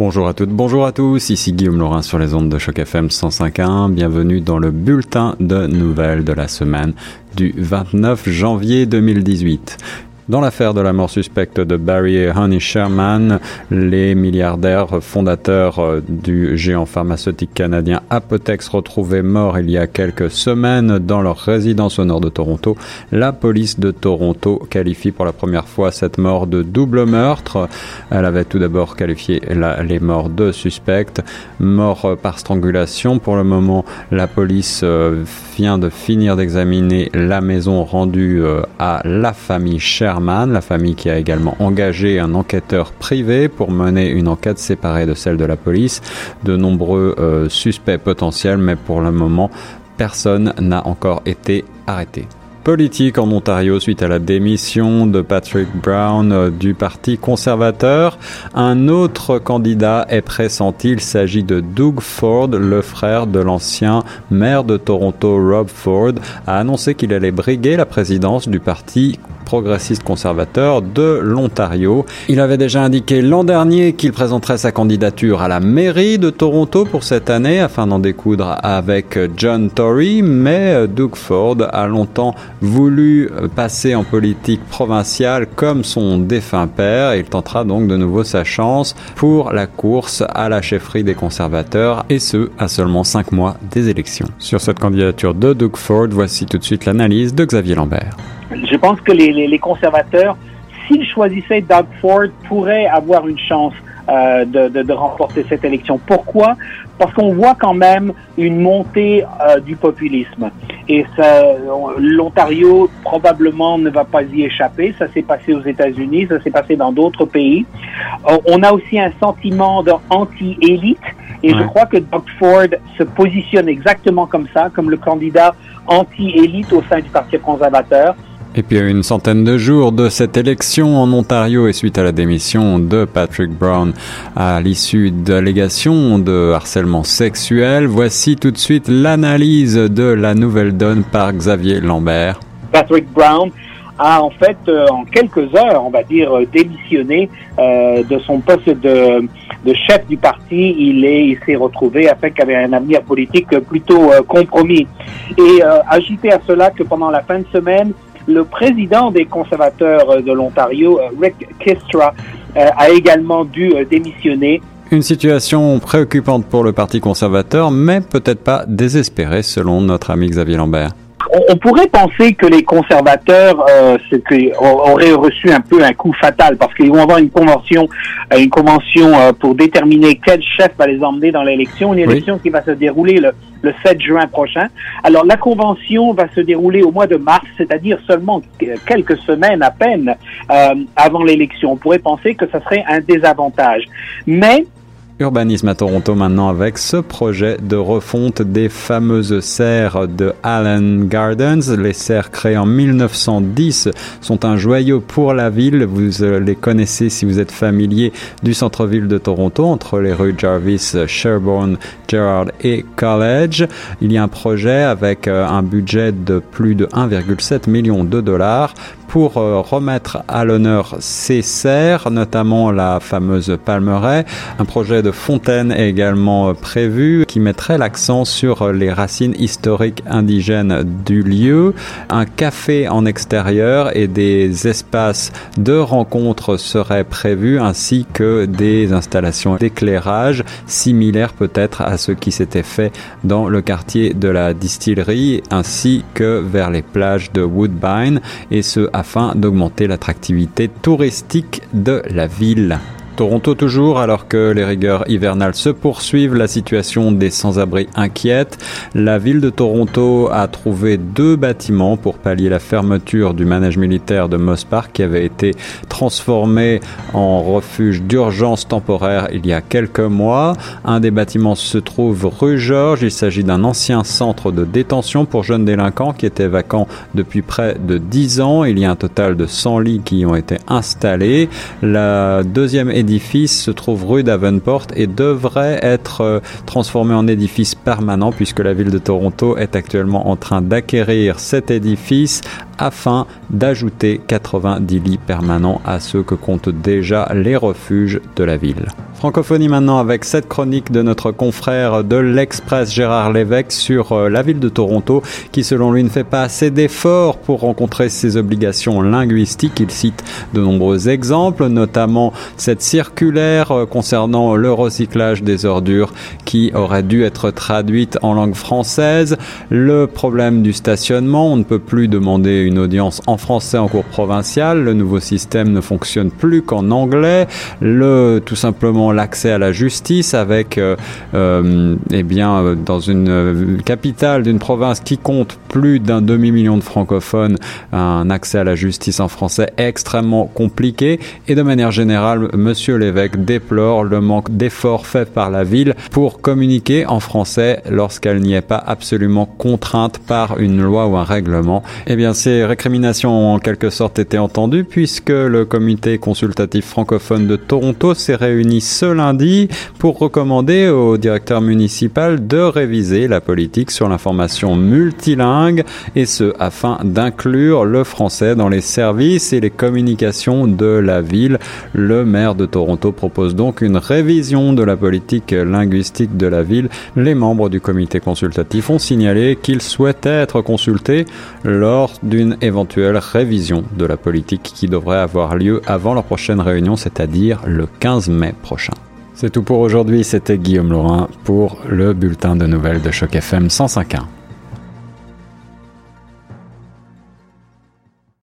Bonjour à toutes, bonjour à tous, ici Guillaume Laurin sur les ondes de Choc FM 105.1. Bienvenue dans le bulletin de nouvelles de la semaine du 29 janvier 2018. Dans l'affaire de la mort suspecte de Barry et Honey Sherman, les milliardaires fondateurs euh, du géant pharmaceutique canadien Apotex retrouvés morts il y a quelques semaines dans leur résidence au nord de Toronto, la police de Toronto qualifie pour la première fois cette mort de double meurtre. Elle avait tout d'abord qualifié les morts de suspectes, mort par strangulation. Pour le moment, la police euh, vient de finir d'examiner la maison rendue euh, à la famille Sherman la famille qui a également engagé un enquêteur privé pour mener une enquête séparée de celle de la police. De nombreux euh, suspects potentiels, mais pour le moment, personne n'a encore été arrêté politique en Ontario suite à la démission de Patrick Brown euh, du Parti conservateur. Un autre candidat est pressenti. Il s'agit de Doug Ford, le frère de l'ancien maire de Toronto, Rob Ford, a annoncé qu'il allait briguer la présidence du Parti progressiste conservateur de l'Ontario. Il avait déjà indiqué l'an dernier qu'il présenterait sa candidature à la mairie de Toronto pour cette année afin d'en découdre avec John Tory, mais Doug Ford a longtemps voulu passer en politique provinciale comme son défunt père. Il tentera donc de nouveau sa chance pour la course à la chefferie des conservateurs et ce à seulement cinq mois des élections. Sur cette candidature de Doug Ford, voici tout de suite l'analyse de Xavier Lambert. Je pense que les, les, conservateurs, s'ils choisissaient Doug Ford, pourraient avoir une chance euh, de, de, de, remporter cette élection. Pourquoi? Parce qu'on voit quand même une montée euh, du populisme. Et l'Ontario probablement ne va pas y échapper. Ça s'est passé aux États-Unis, ça s'est passé dans d'autres pays. Euh, on a aussi un sentiment d'anti-élite. Et je crois que Doug Ford se positionne exactement comme ça, comme le candidat anti-élite au sein du Parti conservateur. Et puis à une centaine de jours de cette élection en Ontario et suite à la démission de Patrick Brown à l'issue d'allégations de harcèlement sexuel, voici tout de suite l'analyse de la nouvelle donne par Xavier Lambert. Patrick Brown a en fait euh, en quelques heures, on va dire, euh, démissionné euh, de son poste de, chef du parti. Il est, il s'est retrouvé avec, avec un avenir politique plutôt compromis. Et ajouter à cela que pendant la fin de semaine, le président des conservateurs de l'Ontario, euh, Rick Kistra, euh, a également dû euh, démissionner. Une situation préoccupante pour le Parti conservateur, mais peut-être pas désespérée selon notre ami Xavier Lambert on, pourrait penser que les conservateurs euh, auraient reçu un peu un coup fatal parce qu'ils vont avoir une convention, euh, une convention euh, pour déterminer quel chef va les emmener dans l'élection, une élection qui va se dérouler le, le 7 juin prochain. Alors la convention va se dérouler au mois de mars, c'est-à-dire seulement quelques semaines à peine euh, avant l'élection. On pourrait penser que ça serait un désavantage. Mais Urbanisme à Toronto maintenant avec ce projet de refonte des fameuses serres de Allen Gardens. Les serres créées en 1910 sont un joyau pour la ville. Vous euh, les connaissez si vous êtes familier du centre-ville de Toronto entre les rues Jarvis, Sherbourne, Gerrard et College. Il y a un projet avec euh, un budget de plus de 1,7 million de dollars pour euh, remettre à l'honneur ces serres, notamment la fameuse palmeraie. Un projet de fontaine est également euh, prévu qui mettrait l'accent sur euh, les racines historiques indigènes du lieu. Un café en extérieur et des espaces de rencontre seraient prévus ainsi que des installations d'éclairage similaires peut-être à ce qui s'était fait dans le quartier de la distillerie ainsi que vers les plages de Woodbine et ce afin d'augmenter l'attractivité touristique de la ville. Toronto toujours, alors que les rigueurs hivernales se poursuivent, la situation des sans-abri inquiète. La ville de Toronto a trouvé deux bâtiments pour pallier la fermeture du manège militaire de Moss Park qui avait été transformé en refuge d'urgence temporaire il y a quelques mois. Un des bâtiments se trouve rue Georges. Il s'agit d'un ancien centre de détention pour jeunes délinquants qui était vacant depuis près de 10 ans. Il y a un total de 100 lits qui ont été installés. La deuxième édition l'édifice se trouve rue Davenport et devrait être euh, transformé en édifice permanent puisque la ville de Toronto est actuellement en train d'acquérir cet édifice afin d'ajouter 90 lits permanents à ceux que comptent déjà les refuges de la ville. Francophonie maintenant avec cette chronique de notre confrère de l'Express Gérard Lévesque sur euh, la ville de Toronto qui selon lui ne fait pas assez d'efforts pour rencontrer ses obligations linguistiques. Il cite de nombreux exemples, notamment cette circulaire euh, concernant le recyclage des ordures qui aurait dû être traduite en langue française, le problème du stationnement, on ne peut plus demander une audience en français en cours provincial, le nouveau système ne fonctionne plus qu'en anglais, le tout simplement l'accès à la justice avec, euh, euh, eh bien, euh, dans une capitale d'une province qui compte plus d'un demi-million de francophones, un accès à la justice en français extrêmement compliqué. Et de manière générale, Monsieur l'évêque déplore le manque d'efforts faits par la ville pour communiquer en français lorsqu'elle n'y est pas absolument contrainte par une loi ou un règlement. Eh bien, ces récriminations ont en quelque sorte été entendues puisque le comité consultatif francophone de Toronto s'est réuni ce lundi pour recommander au directeur municipal de réviser la politique sur l'information multilingue et ce afin d'inclure le français dans les services et les communications de la ville. Le maire de Toronto propose donc une révision de la politique linguistique de la ville. Les membres du comité consultatif ont signalé qu'ils souhaitaient être consultés lors d'une éventuelle révision de la politique qui devrait avoir lieu avant leur prochaine réunion, c'est-à-dire le 15 mai prochain. C'est tout pour aujourd'hui, c'était Guillaume Laurin pour le bulletin de nouvelles de Choc FM 105.1.